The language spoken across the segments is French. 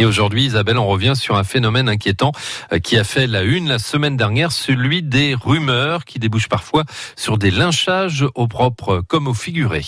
Et aujourd'hui, Isabelle, on revient sur un phénomène inquiétant euh, qui a fait la une la semaine dernière, celui des rumeurs qui débouchent parfois sur des lynchages au propre comme au figuré.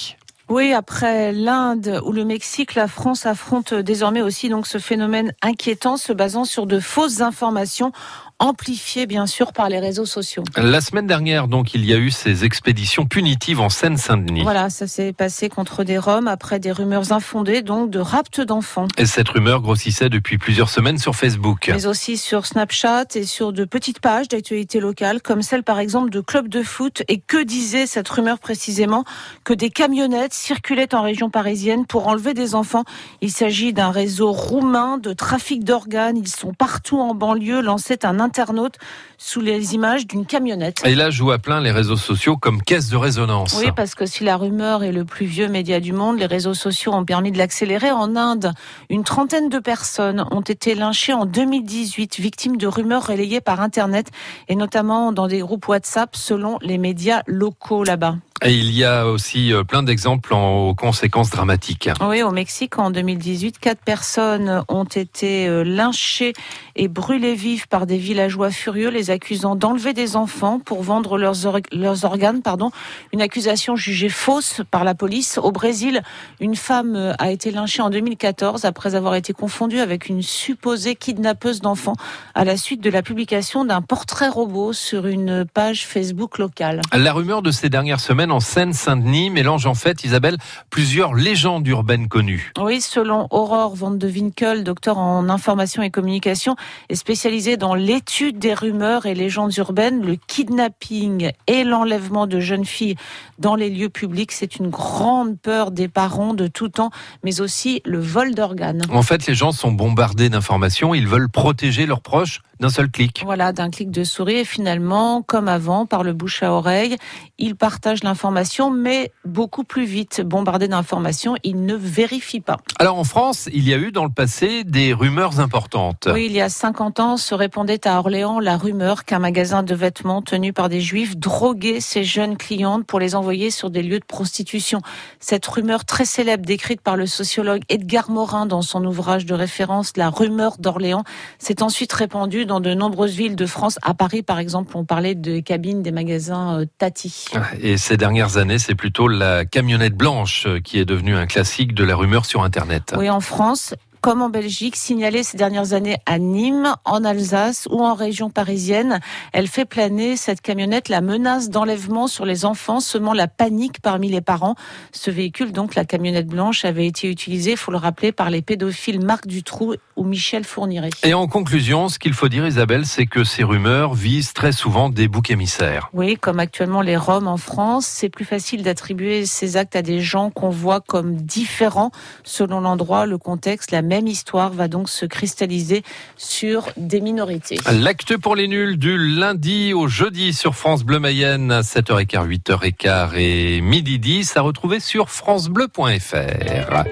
Oui, après l'Inde ou le Mexique, la France affronte désormais aussi donc ce phénomène inquiétant se basant sur de fausses informations amplifié bien sûr par les réseaux sociaux. La semaine dernière, donc, il y a eu ces expéditions punitives en Seine-Saint-Denis. Voilà, ça s'est passé contre des Roms après des rumeurs infondées, donc de rapt d'enfants. Et cette rumeur grossissait depuis plusieurs semaines sur Facebook. Mais aussi sur Snapchat et sur de petites pages d'actualité locale, comme celle par exemple de club de foot. Et que disait cette rumeur précisément Que des camionnettes circulaient en région parisienne pour enlever des enfants. Il s'agit d'un réseau roumain de trafic d'organes. Ils sont partout en banlieue, lançait un internautes sous les images d'une camionnette. Et là, joue à plein les réseaux sociaux comme caisse de résonance. Oui, parce que si la rumeur est le plus vieux média du monde, les réseaux sociaux ont permis de l'accélérer. En Inde, une trentaine de personnes ont été lynchées en 2018, victimes de rumeurs relayées par Internet et notamment dans des groupes WhatsApp selon les médias locaux là-bas. Et il y a aussi euh, plein d'exemples aux conséquences dramatiques. Oui, au Mexique, en 2018, quatre personnes ont été euh, lynchées et brûlées vives par des villageois furieux, les accusant d'enlever des enfants pour vendre leurs, leurs organes. Pardon. Une accusation jugée fausse par la police. Au Brésil, une femme euh, a été lynchée en 2014 après avoir été confondue avec une supposée kidnappeuse d'enfants à la suite de la publication d'un portrait robot sur une page Facebook locale. La rumeur de ces dernières semaines en Seine-Saint-Denis mélange en fait, Isabelle, plusieurs légendes urbaines connues. Oui, selon Aurore Van de Winkel, docteur en information et communication, et spécialisée dans l'étude des rumeurs et légendes urbaines, le kidnapping et l'enlèvement de jeunes filles dans les lieux publics, c'est une grande peur des parents de tout temps, mais aussi le vol d'organes. En fait, les gens sont bombardés d'informations, ils veulent protéger leurs proches d'un seul clic. Voilà, d'un clic de souris et finalement, comme avant, par le bouche à oreille, ils partagent l'information, mais beaucoup plus vite. Bombardés d'informations, ils ne vérifient pas. Alors en France, il y a eu dans le passé des rumeurs importantes. Oui, il y a 50 ans, se répondait à Orléans la rumeur qu'un magasin de vêtements tenu par des juifs droguait ses jeunes clientes pour les envoyer sur des lieux de prostitution. Cette rumeur très célèbre décrite par le sociologue Edgar Morin dans son ouvrage de référence La rumeur d'Orléans s'est ensuite répandue dans de nombreuses villes de France. À Paris, par exemple, on parlait de cabines des magasins euh, Tati. Et ces dernières années, c'est plutôt la camionnette blanche euh, qui est devenue un classique de la rumeur sur Internet. Oui, en France, comme en Belgique, signalée ces dernières années à Nîmes, en Alsace ou en région parisienne. Elle fait planer cette camionnette la menace d'enlèvement sur les enfants, semant la panique parmi les parents. Ce véhicule, donc la camionnette blanche, avait été utilisé, il faut le rappeler, par les pédophiles Marc Dutroux ou Michel Fourniret. Et en conclusion, ce qu'il faut dire, Isabelle, c'est que ces rumeurs visent très souvent des boucs émissaires. Oui, comme actuellement les Roms en France, c'est plus facile d'attribuer ces actes à des gens qu'on voit comme différents selon l'endroit, le contexte, la même histoire va donc se cristalliser sur des minorités. L'acte pour les nuls du lundi au jeudi sur France Bleu Mayenne à 7h15, 8h15 et midi 10 à retrouver sur francebleu.fr.